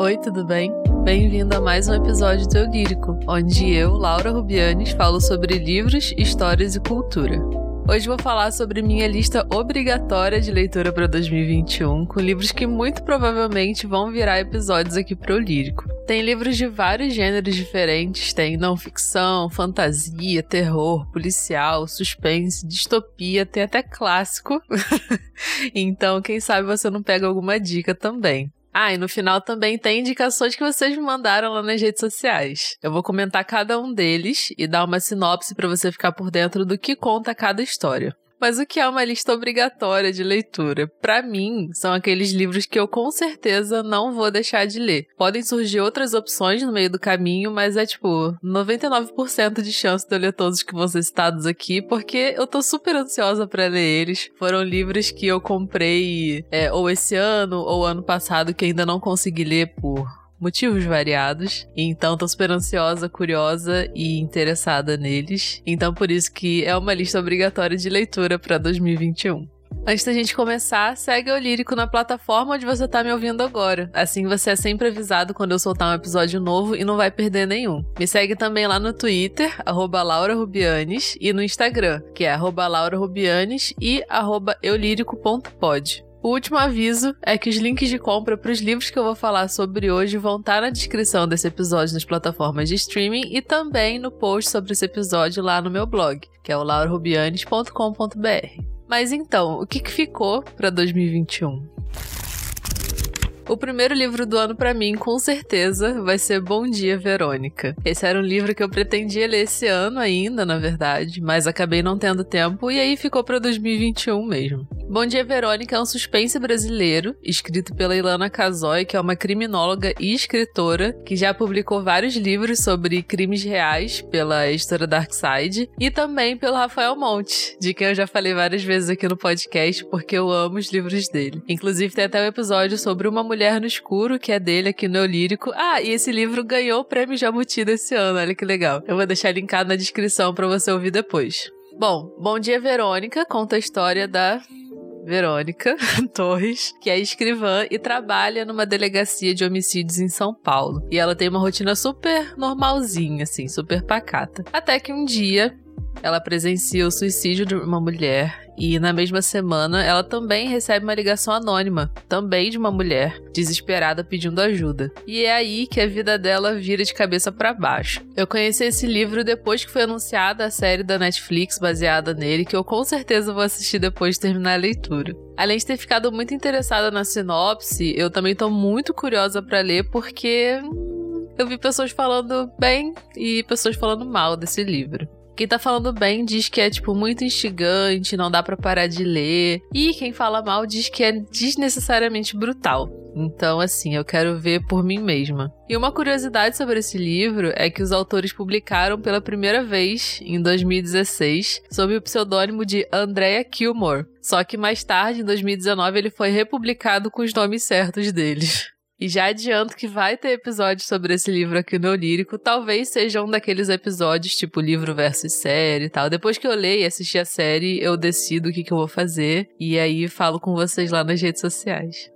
Oi, tudo bem? Bem-vindo a mais um episódio do Eu Lírico, onde eu, Laura Rubianes, falo sobre livros, histórias e cultura. Hoje vou falar sobre minha lista obrigatória de leitura para 2021, com livros que muito provavelmente vão virar episódios aqui para o Lírico. Tem livros de vários gêneros diferentes, tem não ficção, fantasia, terror, policial, suspense, distopia, tem até clássico. então, quem sabe você não pega alguma dica também. Ah, e no final também tem indicações que vocês me mandaram lá nas redes sociais. Eu vou comentar cada um deles e dar uma sinopse para você ficar por dentro do que conta cada história. Mas o que é uma lista obrigatória de leitura? Para mim, são aqueles livros que eu com certeza não vou deixar de ler. Podem surgir outras opções no meio do caminho, mas é tipo 99% de chance de eu ler todos que vão ser citados aqui, porque eu tô super ansiosa para ler eles. Foram livros que eu comprei é, ou esse ano ou ano passado que ainda não consegui ler por motivos variados. Então tô super ansiosa, curiosa e interessada neles. Então por isso que é uma lista obrigatória de leitura para 2021. Antes da gente começar, segue o Lírico na plataforma onde você tá me ouvindo agora. Assim você é sempre avisado quando eu soltar um episódio novo e não vai perder nenhum. Me segue também lá no Twitter, @laurarubianes e no Instagram, que é @laurarubianes e eulírico.pod. O último aviso é que os links de compra para os livros que eu vou falar sobre hoje vão estar tá na descrição desse episódio nas plataformas de streaming e também no post sobre esse episódio lá no meu blog, que é o laurarubianes.com.br. Mas então, o que, que ficou para 2021? O primeiro livro do ano para mim, com certeza, vai ser Bom Dia, Verônica. Esse era um livro que eu pretendia ler esse ano ainda, na verdade, mas acabei não tendo tempo e aí ficou para 2021 mesmo. Bom Dia, Verônica é um suspense brasileiro, escrito pela Ilana Casoy, que é uma criminóloga e escritora, que já publicou vários livros sobre crimes reais pela editora Darkside, e também pelo Rafael Monte, de quem eu já falei várias vezes aqui no podcast, porque eu amo os livros dele. Inclusive, tem até um episódio sobre uma mulher Mulher no Escuro, que é dele aqui no Lírico. Ah, e esse livro ganhou o prêmio Jabuti desse ano, olha que legal. Eu vou deixar linkado na descrição para você ouvir depois. Bom, Bom Dia Verônica conta a história da Verônica Torres, que é escrivã e trabalha numa delegacia de homicídios em São Paulo. E ela tem uma rotina super normalzinha, assim, super pacata. Até que um dia ela presencia o suicídio de uma mulher e na mesma semana ela também recebe uma ligação anônima, também de uma mulher desesperada pedindo ajuda. E é aí que a vida dela vira de cabeça para baixo. Eu conheci esse livro depois que foi anunciada a série da Netflix baseada nele, que eu com certeza vou assistir depois de terminar a leitura. Além de ter ficado muito interessada na sinopse, eu também tô muito curiosa para ler porque eu vi pessoas falando bem e pessoas falando mal desse livro. Quem tá falando bem diz que é, tipo, muito instigante, não dá para parar de ler. E quem fala mal diz que é desnecessariamente brutal. Então, assim, eu quero ver por mim mesma. E uma curiosidade sobre esse livro é que os autores publicaram pela primeira vez, em 2016, sob o pseudônimo de Andrea Kilmore. Só que mais tarde, em 2019, ele foi republicado com os nomes certos deles. E já adianto que vai ter episódio sobre esse livro aqui no Lírico. Talvez seja um daqueles episódios tipo livro versus série e tal. Depois que eu leio e assistir a série, eu decido o que, que eu vou fazer. E aí falo com vocês lá nas redes sociais.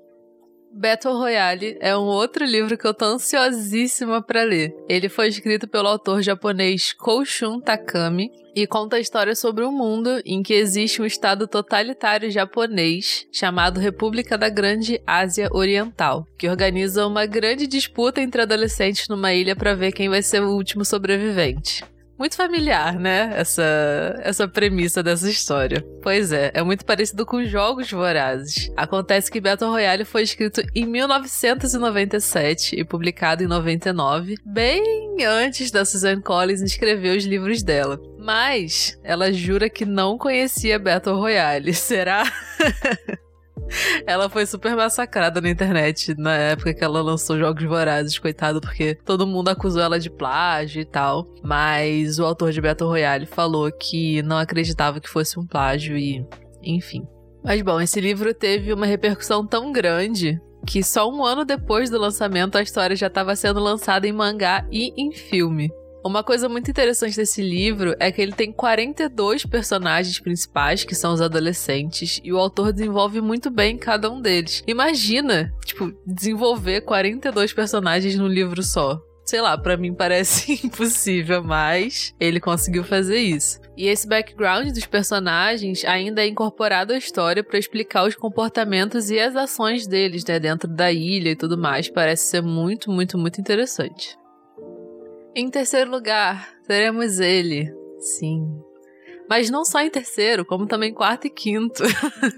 Battle Royale é um outro livro que eu tô ansiosíssima para ler. Ele foi escrito pelo autor japonês Koushun Takami e conta a história sobre um mundo em que existe um estado totalitário japonês chamado República da Grande Ásia Oriental, que organiza uma grande disputa entre adolescentes numa ilha para ver quem vai ser o último sobrevivente. Muito familiar, né? Essa, essa premissa dessa história. Pois é, é muito parecido com Jogos Vorazes. Acontece que Battle Royale foi escrito em 1997 e publicado em 99, bem antes da Suzanne Collins escrever os livros dela. Mas ela jura que não conhecia Battle Royale. Será? ela foi super massacrada na internet na época que ela lançou Jogos Vorazes, coitado, porque todo mundo acusou ela de plágio e tal. Mas o autor de Battle Royale falou que não acreditava que fosse um plágio e. enfim. Mas bom, esse livro teve uma repercussão tão grande que só um ano depois do lançamento a história já estava sendo lançada em mangá e em filme. Uma coisa muito interessante desse livro é que ele tem 42 personagens principais, que são os adolescentes, e o autor desenvolve muito bem cada um deles. Imagina, tipo, desenvolver 42 personagens num livro só sei lá, para mim parece impossível, mas ele conseguiu fazer isso. E esse background dos personagens ainda é incorporado à história para explicar os comportamentos e as ações deles, né, dentro da ilha e tudo mais. Parece ser muito, muito, muito interessante. Em terceiro lugar, teremos ele. Sim. Mas não só em terceiro, como também quarto e quinto.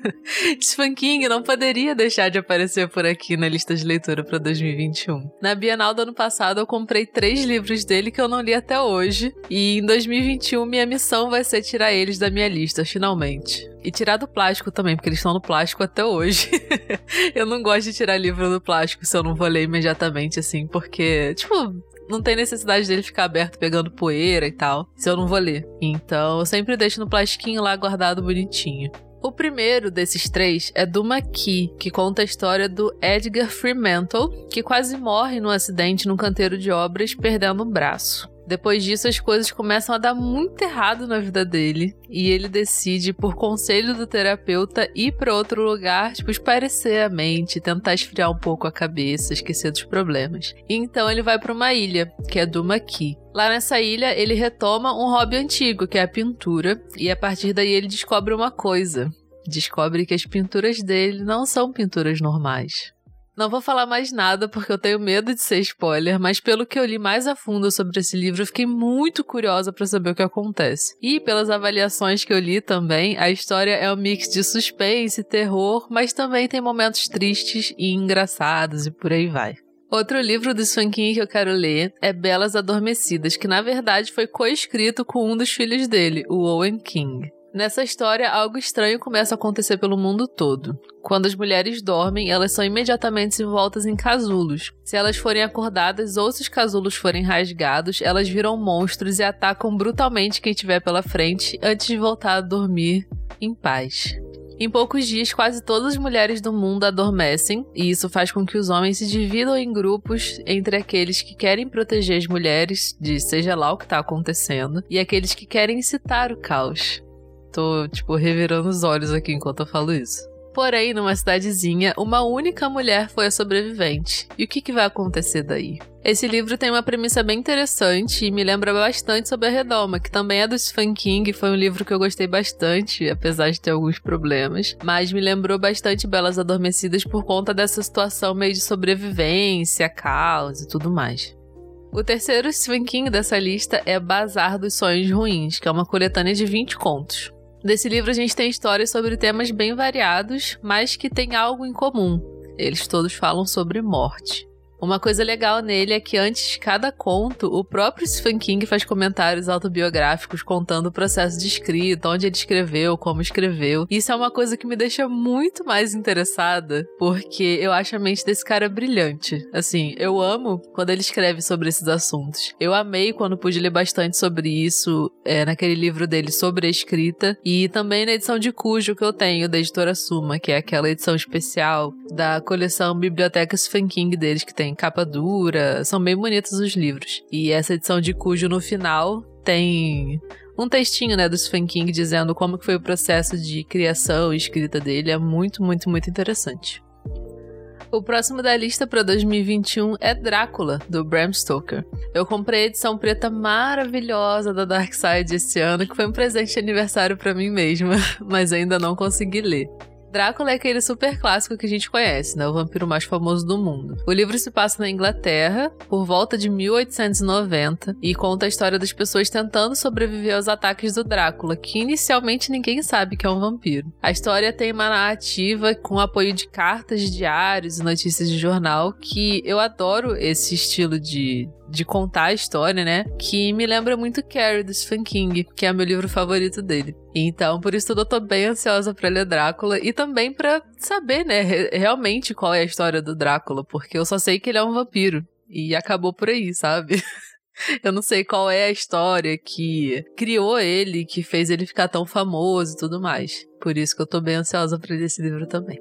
Stephen King não poderia deixar de aparecer por aqui na lista de leitura para 2021. Na Bienal do ano passado, eu comprei três livros dele que eu não li até hoje. E em 2021, minha missão vai ser tirar eles da minha lista, finalmente. E tirar do plástico também, porque eles estão no plástico até hoje. eu não gosto de tirar livro do plástico se eu não vou ler imediatamente, assim, porque, tipo, não tem necessidade dele ficar aberto pegando poeira e tal, se eu não vou ler. Então eu sempre deixo no plastiquinho lá guardado bonitinho. O primeiro desses três é do Maqui, que conta a história do Edgar Fremantle, que quase morre num acidente num canteiro de obras, perdendo um braço. Depois disso, as coisas começam a dar muito errado na vida dele. E ele decide, por conselho do terapeuta, ir para outro lugar, tipo, esparecer a mente, tentar esfriar um pouco a cabeça, esquecer dos problemas. E então ele vai para uma ilha, que é do Maqui. Lá nessa ilha, ele retoma um hobby antigo, que é a pintura, e a partir daí ele descobre uma coisa. Descobre que as pinturas dele não são pinturas normais. Não vou falar mais nada porque eu tenho medo de ser spoiler, mas pelo que eu li mais a fundo sobre esse livro, eu fiquei muito curiosa para saber o que acontece. E pelas avaliações que eu li também, a história é um mix de suspense, terror, mas também tem momentos tristes e engraçados e por aí vai. Outro livro do King que eu quero ler é Belas Adormecidas, que na verdade foi coescrito com um dos filhos dele, o Owen King. Nessa história, algo estranho começa a acontecer pelo mundo todo. Quando as mulheres dormem, elas são imediatamente envoltas em casulos. Se elas forem acordadas ou se os casulos forem rasgados, elas viram monstros e atacam brutalmente quem estiver pela frente antes de voltar a dormir em paz. Em poucos dias, quase todas as mulheres do mundo adormecem, e isso faz com que os homens se dividam em grupos entre aqueles que querem proteger as mulheres de seja lá o que está acontecendo e aqueles que querem incitar o caos tô, tipo, revirando os olhos aqui enquanto eu falo isso. Porém, numa cidadezinha, uma única mulher foi a sobrevivente. E o que, que vai acontecer daí? Esse livro tem uma premissa bem interessante e me lembra bastante sobre a Redoma, que também é do Stephen King. Foi um livro que eu gostei bastante, apesar de ter alguns problemas. Mas me lembrou bastante Belas Adormecidas por conta dessa situação meio de sobrevivência, caos e tudo mais. O terceiro Stephen King dessa lista é Bazar dos Sonhos Ruins, que é uma coletânea de 20 contos. Nesse livro a gente tem histórias sobre temas bem variados, mas que têm algo em comum. Eles todos falam sobre morte. Uma coisa legal nele é que antes de cada conto, o próprio Stephen King faz comentários autobiográficos contando o processo de escrita, onde ele escreveu, como escreveu. Isso é uma coisa que me deixa muito mais interessada, porque eu acho a mente desse cara brilhante. Assim, eu amo quando ele escreve sobre esses assuntos. Eu amei quando pude ler bastante sobre isso é, naquele livro dele sobre a escrita e também na edição de Cujo que eu tenho, da editora Suma, que é aquela edição especial da coleção Biblioteca Stephen King deles que tem capa dura, são bem bonitos os livros. E essa edição de Cujo no final tem um textinho, né, do Stephen King dizendo como que foi o processo de criação e escrita dele. É muito, muito, muito interessante. O próximo da lista para 2021 é Drácula, do Bram Stoker. Eu comprei a edição preta maravilhosa da Dark Side esse ano, que foi um presente de aniversário para mim mesma, mas ainda não consegui ler. Drácula é aquele super clássico que a gente conhece, né? O vampiro mais famoso do mundo. O livro se passa na Inglaterra, por volta de 1890, e conta a história das pessoas tentando sobreviver aos ataques do Drácula, que inicialmente ninguém sabe que é um vampiro. A história tem uma narrativa com apoio de cartas, diários e notícias de jornal, que eu adoro esse estilo de, de contar a história, né? Que me lembra muito Carrie, do Stephen King, que é meu livro favorito dele. Então, por isso tudo eu tô bem ansiosa pra ler Drácula e também pra saber, né, realmente qual é a história do Drácula, porque eu só sei que ele é um vampiro. E acabou por aí, sabe? Eu não sei qual é a história que criou ele, que fez ele ficar tão famoso e tudo mais. Por isso que eu tô bem ansiosa pra ler esse livro também.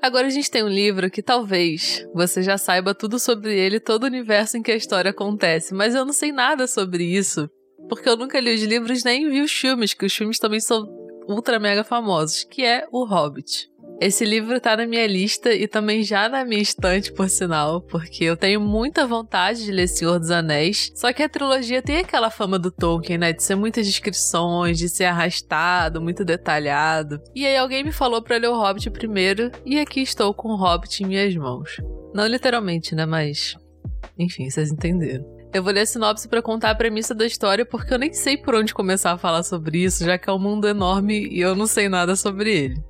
Agora a gente tem um livro que talvez você já saiba tudo sobre ele, todo o universo em que a história acontece, mas eu não sei nada sobre isso, porque eu nunca li os livros nem vi os filmes, que os filmes também são ultra mega famosos, que é O Hobbit. Esse livro tá na minha lista e também já na minha estante, por sinal, porque eu tenho muita vontade de ler Senhor dos Anéis. Só que a trilogia tem aquela fama do Tolkien, né? De ser muitas descrições, de ser arrastado, muito detalhado. E aí alguém me falou para ler o Hobbit primeiro, e aqui estou com o Hobbit em minhas mãos. Não literalmente, né? Mas. Enfim, vocês entenderam. Eu vou ler a sinopse para contar a premissa da história porque eu nem sei por onde começar a falar sobre isso, já que é um mundo enorme e eu não sei nada sobre ele.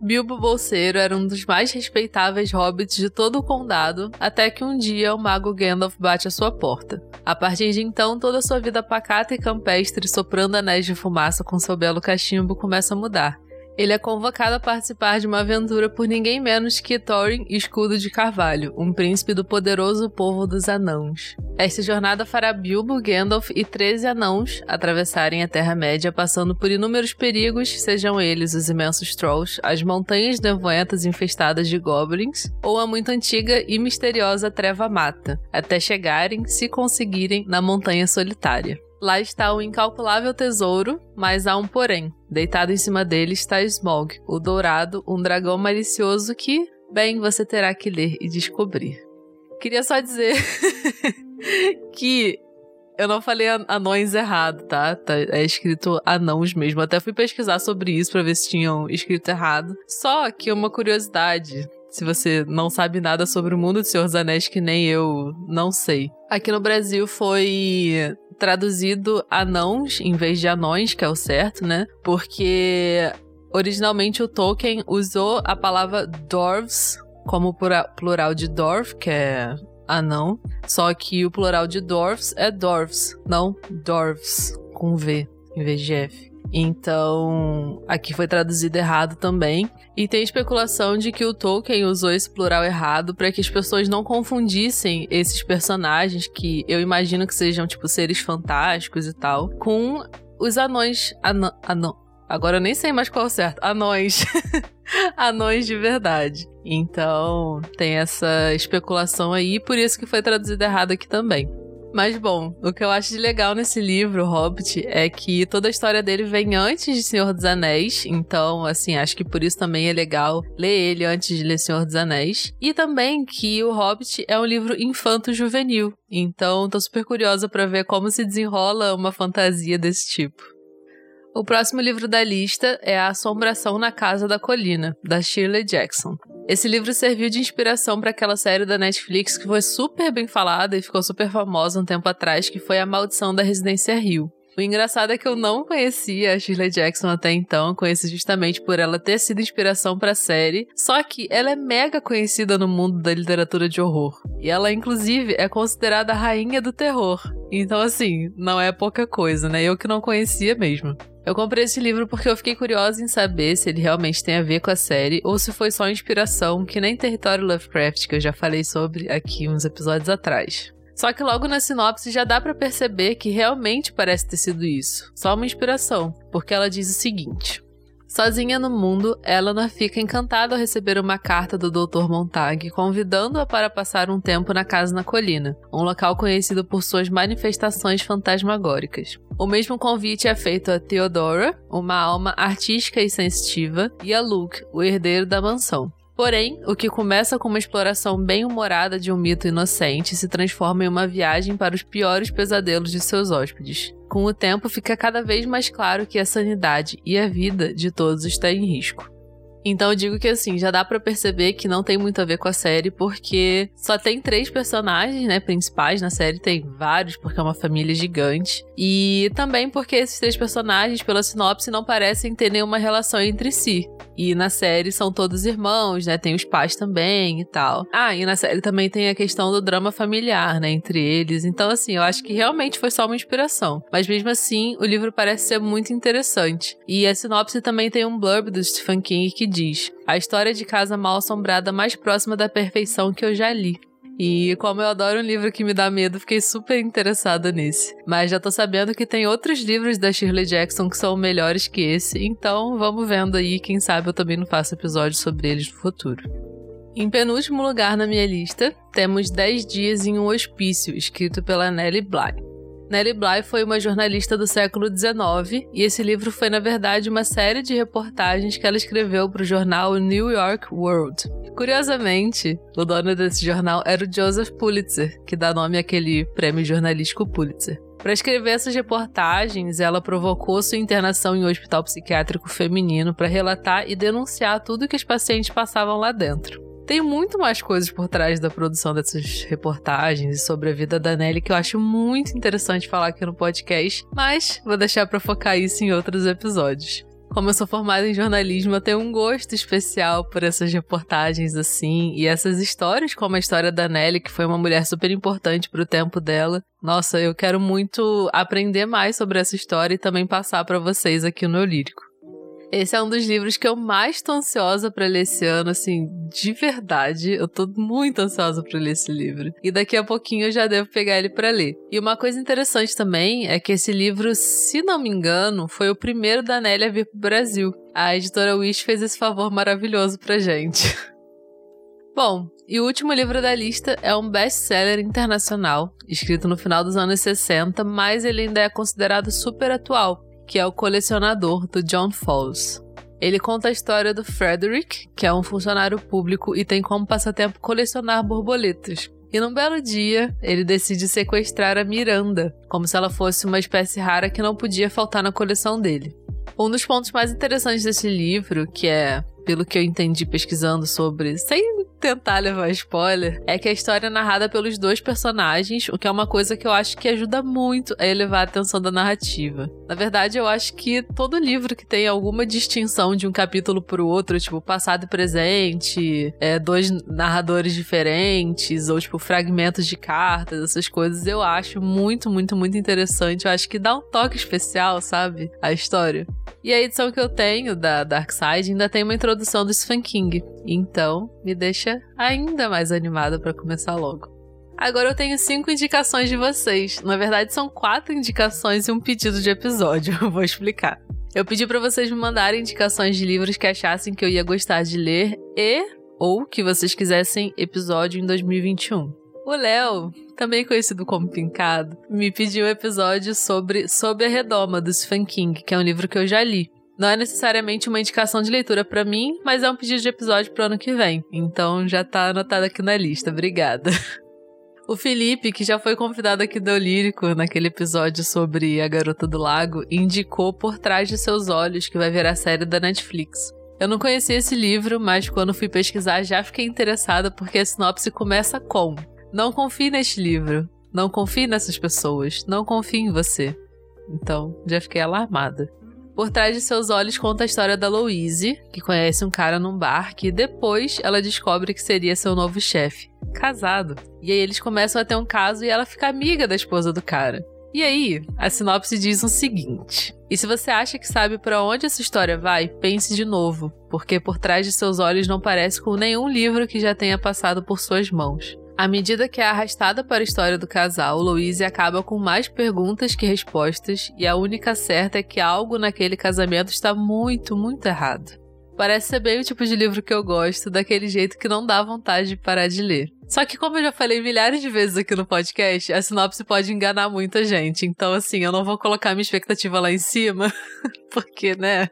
Bilbo Bolseiro era um dos mais respeitáveis hobbits de todo o condado, até que um dia o mago Gandalf bate à sua porta. A partir de então, toda a sua vida pacata e campestre, soprando anéis de fumaça com seu belo cachimbo, começa a mudar. Ele é convocado a participar de uma aventura por ninguém menos que Thorin Escudo de Carvalho, um príncipe do poderoso povo dos Anãos. Esta jornada fará Bilbo, Gandalf e 13 anãos atravessarem a Terra-média passando por inúmeros perigos, sejam eles os imensos Trolls, as montanhas nevoentas infestadas de goblins ou a muito antiga e misteriosa Treva Mata, até chegarem, se conseguirem, na Montanha Solitária. Lá está o incalculável tesouro, mas há um porém. Deitado em cima dele está Smog, o dourado, um dragão malicioso que, bem, você terá que ler e descobrir. Queria só dizer que eu não falei anões errado, tá? tá? É escrito anãos mesmo. Até fui pesquisar sobre isso para ver se tinham escrito errado. Só que uma curiosidade se você não sabe nada sobre o mundo do Senhor dos Anéis, que nem eu não sei. Aqui no Brasil foi traduzido anãos em vez de anões, que é o certo, né? Porque originalmente o Tolkien usou a palavra dwarves como plural de dwarf, que é anão, só que o plural de dwarfs é dwarfs, não dwarves, com V em vez de F. Então, aqui foi traduzido errado também. E tem especulação de que o Tolkien usou esse plural errado para que as pessoas não confundissem esses personagens que eu imagino que sejam tipo seres fantásticos e tal, com os anões. Anã, anã, agora eu nem sei mais qual é o certo. Anões. anões de verdade. Então, tem essa especulação aí, por isso que foi traduzido errado aqui também. Mas bom, o que eu acho de legal nesse livro, Hobbit, é que toda a história dele vem antes de Senhor dos Anéis. Então, assim, acho que por isso também é legal ler ele antes de ler Senhor dos Anéis. E também que o Hobbit é um livro infanto-juvenil. Então, tô super curiosa para ver como se desenrola uma fantasia desse tipo. O próximo livro da lista é A Assombração na Casa da Colina, da Shirley Jackson. Esse livro serviu de inspiração para aquela série da Netflix que foi super bem falada e ficou super famosa um tempo atrás, que foi A Maldição da Residência Rio. O engraçado é que eu não conhecia a Shirley Jackson até então, conheci justamente por ela ter sido inspiração para a série, só que ela é mega conhecida no mundo da literatura de horror. E ela, inclusive, é considerada a rainha do terror. Então, assim, não é pouca coisa, né? Eu que não conhecia mesmo. Eu comprei esse livro porque eu fiquei curiosa em saber se ele realmente tem a ver com a série ou se foi só inspiração, que nem Território Lovecraft, que eu já falei sobre aqui uns episódios atrás. Só que logo na sinopse já dá para perceber que realmente parece ter sido isso. Só uma inspiração, porque ela diz o seguinte: Sozinha no mundo, Eleanor fica encantada ao receber uma carta do Dr. Montag convidando-a para passar um tempo na casa na colina, um local conhecido por suas manifestações fantasmagóricas. O mesmo convite é feito a Theodora, uma alma artística e sensitiva, e a Luke, o herdeiro da mansão. Porém, o que começa com uma exploração bem humorada de um mito inocente se transforma em uma viagem para os piores pesadelos de seus hóspedes. Com o tempo, fica cada vez mais claro que a sanidade e a vida de todos está em risco. Então eu digo que assim, já dá para perceber que não tem muito a ver com a série, porque só tem três personagens, né, principais na série, tem vários, porque é uma família gigante. E também porque esses três personagens, pela sinopse, não parecem ter nenhuma relação entre si. E na série são todos irmãos, né? Tem os pais também e tal. Ah, e na série também tem a questão do drama familiar, né? Entre eles. Então, assim, eu acho que realmente foi só uma inspiração. Mas mesmo assim, o livro parece ser muito interessante. E a sinopse também tem um blurb do Stephen King que diz: A história de casa mal assombrada mais próxima da perfeição que eu já li. E como eu adoro um livro que me dá medo, fiquei super interessada nesse. Mas já tô sabendo que tem outros livros da Shirley Jackson que são melhores que esse, então vamos vendo aí, quem sabe eu também não faço episódio sobre eles no futuro. Em penúltimo lugar na minha lista, temos 10 Dias em um Hospício, escrito pela Nellie Bly. Nellie Bly foi uma jornalista do século XIX e esse livro foi, na verdade, uma série de reportagens que ela escreveu para o jornal New York World. Curiosamente, o dono desse jornal era o Joseph Pulitzer, que dá nome àquele prêmio jornalístico Pulitzer. Para escrever essas reportagens, ela provocou sua internação em um hospital psiquiátrico feminino para relatar e denunciar tudo que os pacientes passavam lá dentro. Tem muito mais coisas por trás da produção dessas reportagens e sobre a vida da Nelly que eu acho muito interessante falar aqui no podcast, mas vou deixar para focar isso em outros episódios. Como eu sou formada em jornalismo, eu tenho um gosto especial por essas reportagens assim e essas histórias, como a história da Nelly, que foi uma mulher super importante para o tempo dela. Nossa, eu quero muito aprender mais sobre essa história e também passar para vocês aqui no Lírico. Esse é um dos livros que eu mais tô ansiosa para ler esse ano, assim, de verdade. Eu tô muito ansiosa para ler esse livro. E daqui a pouquinho eu já devo pegar ele para ler. E uma coisa interessante também é que esse livro, se não me engano, foi o primeiro da Nelly a vir pro Brasil. A editora Wish fez esse favor maravilhoso pra gente. Bom, e o último livro da lista é um best-seller internacional, escrito no final dos anos 60, mas ele ainda é considerado super atual, que é o colecionador do John Fowles. Ele conta a história do Frederick, que é um funcionário público e tem como passatempo colecionar borboletas. E num belo dia, ele decide sequestrar a Miranda, como se ela fosse uma espécie rara que não podia faltar na coleção dele. Um dos pontos mais interessantes desse livro, que é pelo que eu entendi pesquisando sobre, sem tentar levar spoiler, é que a história é narrada pelos dois personagens, o que é uma coisa que eu acho que ajuda muito a elevar a atenção da narrativa. Na verdade, eu acho que todo livro que tem alguma distinção de um capítulo pro outro, tipo passado e presente, é, dois narradores diferentes, ou tipo fragmentos de cartas, essas coisas, eu acho muito, muito, muito interessante. Eu acho que dá um toque especial, sabe? A história. E a edição que eu tenho da Dark Side ainda tem uma introdução do Stephen King. Então, me deixa ainda mais animada para começar logo. Agora eu tenho cinco indicações de vocês. Na verdade, são quatro indicações e um pedido de episódio. Vou explicar. Eu pedi para vocês me mandarem indicações de livros que achassem que eu ia gostar de ler e ou que vocês quisessem episódio em 2021. O Léo, também conhecido como Pincado, me pediu um episódio sobre Sob a Redoma, do Stephen King, que é um livro que eu já li. Não é necessariamente uma indicação de leitura para mim, mas é um pedido de episódio pro ano que vem. Então já tá anotado aqui na lista. Obrigada. O Felipe, que já foi convidado aqui do Lírico naquele episódio sobre a Garota do Lago, indicou Por Trás de Seus Olhos, que vai virar série da Netflix. Eu não conhecia esse livro, mas quando fui pesquisar já fiquei interessada porque a sinopse começa com não confie neste livro. Não confie nessas pessoas. Não confie em você. Então, já fiquei alarmada. Por trás de seus olhos conta a história da Louise, que conhece um cara num bar que depois ela descobre que seria seu novo chefe, casado. E aí eles começam a ter um caso e ela fica amiga da esposa do cara. E aí, a sinopse diz o seguinte: E se você acha que sabe para onde essa história vai, pense de novo, porque por trás de seus olhos não parece com nenhum livro que já tenha passado por suas mãos. À medida que é arrastada para a história do casal, Louise acaba com mais perguntas que respostas, e a única certa é que algo naquele casamento está muito, muito errado. Parece ser bem o tipo de livro que eu gosto, daquele jeito que não dá vontade de parar de ler. Só que, como eu já falei milhares de vezes aqui no podcast, a sinopse pode enganar muita gente. Então, assim, eu não vou colocar minha expectativa lá em cima, porque, né?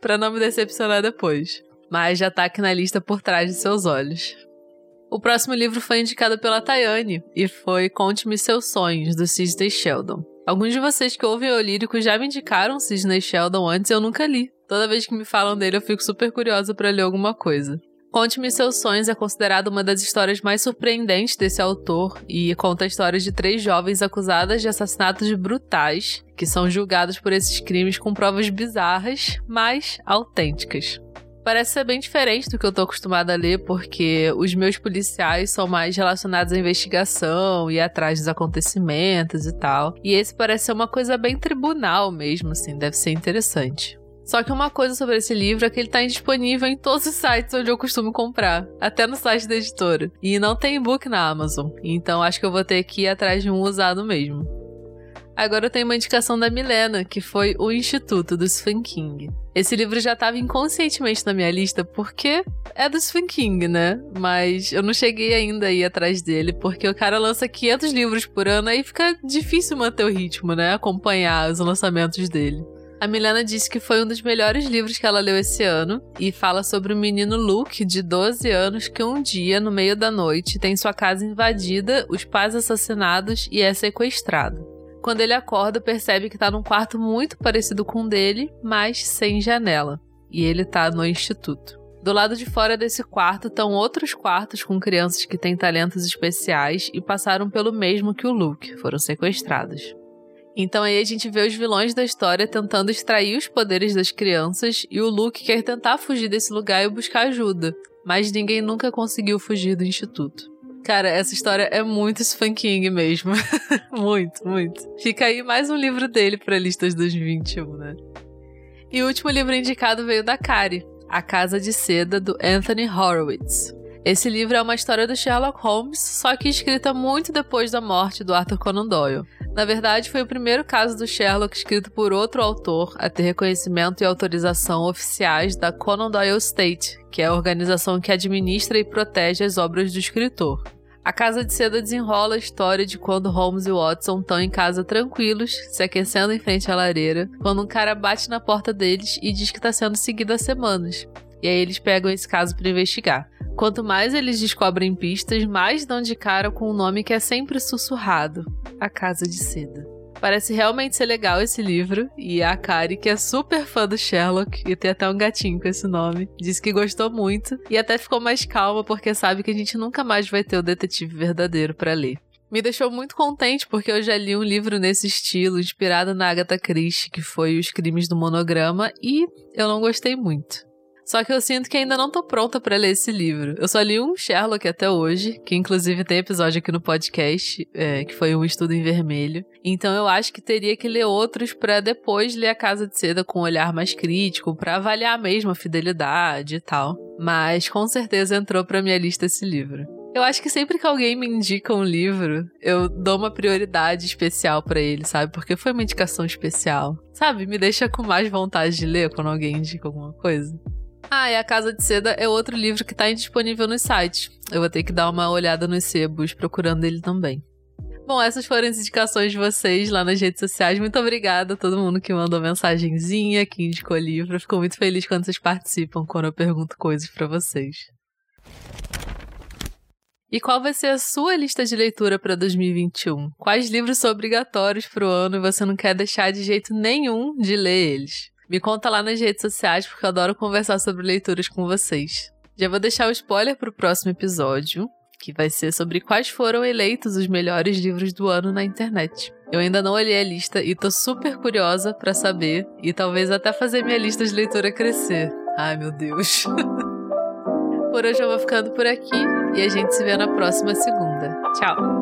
Pra não me decepcionar depois. Mas já tá aqui na lista por trás de seus olhos. O próximo livro foi indicado pela Tayane e foi Conte-me Seus Sonhos, do Sidney Sheldon. Alguns de vocês que ouvem o lírico já me indicaram Sidney Sheldon antes e eu nunca li. Toda vez que me falam dele eu fico super curiosa para ler alguma coisa. Conte-me Seus Sonhos é considerado uma das histórias mais surpreendentes desse autor e conta a história de três jovens acusadas de assassinatos brutais que são julgados por esses crimes com provas bizarras, mas autênticas parece ser bem diferente do que eu tô acostumada a ler, porque os meus policiais são mais relacionados à investigação e atrás dos acontecimentos e tal. E esse parece ser uma coisa bem tribunal mesmo, assim, deve ser interessante. Só que uma coisa sobre esse livro é que ele está indisponível em todos os sites onde eu costumo comprar, até no site da editora. E não tem e-book na Amazon, então acho que eu vou ter que ir atrás de um usado mesmo. Agora eu tenho uma indicação da Milena, que foi O Instituto do Stephen King. Esse livro já estava inconscientemente na minha lista porque é do Stephen King, né? Mas eu não cheguei ainda aí atrás dele, porque o cara lança 500 livros por ano, aí fica difícil manter o ritmo, né? Acompanhar os lançamentos dele. A Milena disse que foi um dos melhores livros que ela leu esse ano e fala sobre o menino Luke, de 12 anos, que um dia, no meio da noite, tem sua casa invadida, os pais assassinados e é sequestrado. Quando ele acorda, percebe que está num quarto muito parecido com o dele, mas sem janela. E ele está no instituto. Do lado de fora desse quarto estão outros quartos com crianças que têm talentos especiais e passaram pelo mesmo que o Luke, foram sequestrados. Então aí a gente vê os vilões da história tentando extrair os poderes das crianças e o Luke quer tentar fugir desse lugar e buscar ajuda, mas ninguém nunca conseguiu fugir do instituto. Cara, essa história é muito Stephen King mesmo. muito, muito. Fica aí mais um livro dele para listas 2021, né? E o último livro indicado veio da Kari, A Casa de Seda, do Anthony Horowitz. Esse livro é uma história do Sherlock Holmes, só que escrita muito depois da morte do Arthur Conan Doyle. Na verdade, foi o primeiro caso do Sherlock escrito por outro autor a ter reconhecimento e autorização oficiais da Conan Doyle Estate, que é a organização que administra e protege as obras do escritor. A Casa de Seda desenrola a história de quando Holmes e Watson estão em casa tranquilos, se aquecendo em frente à lareira, quando um cara bate na porta deles e diz que está sendo seguido há semanas. E aí eles pegam esse caso para investigar. Quanto mais eles descobrem pistas, mais dão de cara com um nome que é sempre sussurrado: A Casa de Seda. Parece realmente ser legal esse livro, e a Kari, que é super fã do Sherlock, e tem até um gatinho com esse nome, disse que gostou muito e até ficou mais calma porque sabe que a gente nunca mais vai ter o detetive verdadeiro para ler. Me deixou muito contente porque eu já li um livro nesse estilo, inspirado na Agatha Christie, que foi Os Crimes do Monograma, e eu não gostei muito. Só que eu sinto que ainda não tô pronta para ler esse livro. Eu só li um Sherlock até hoje, que inclusive tem episódio aqui no podcast, é, que foi um estudo em vermelho. Então eu acho que teria que ler outros para depois ler A Casa de Seda com um olhar mais crítico, para avaliar mesmo a fidelidade e tal. Mas com certeza entrou pra minha lista esse livro. Eu acho que sempre que alguém me indica um livro, eu dou uma prioridade especial para ele, sabe? Porque foi uma indicação especial. Sabe? Me deixa com mais vontade de ler quando alguém indica alguma coisa. Ah, e A Casa de Seda é outro livro que está indisponível no site. Eu vou ter que dar uma olhada nos sebos procurando ele também. Bom, essas foram as indicações de vocês lá nas redes sociais. Muito obrigada a todo mundo que mandou mensagenzinha, que indicou livro. Fico muito feliz quando vocês participam, quando eu pergunto coisas para vocês. E qual vai ser a sua lista de leitura para 2021? Quais livros são obrigatórios para o ano e você não quer deixar de jeito nenhum de ler eles? Me conta lá nas redes sociais, porque eu adoro conversar sobre leituras com vocês. Já vou deixar o spoiler para o próximo episódio, que vai ser sobre quais foram eleitos os melhores livros do ano na internet. Eu ainda não olhei a lista e tô super curiosa para saber e talvez até fazer minha lista de leitura crescer. Ai, meu Deus. por hoje eu vou ficando por aqui e a gente se vê na próxima segunda. Tchau.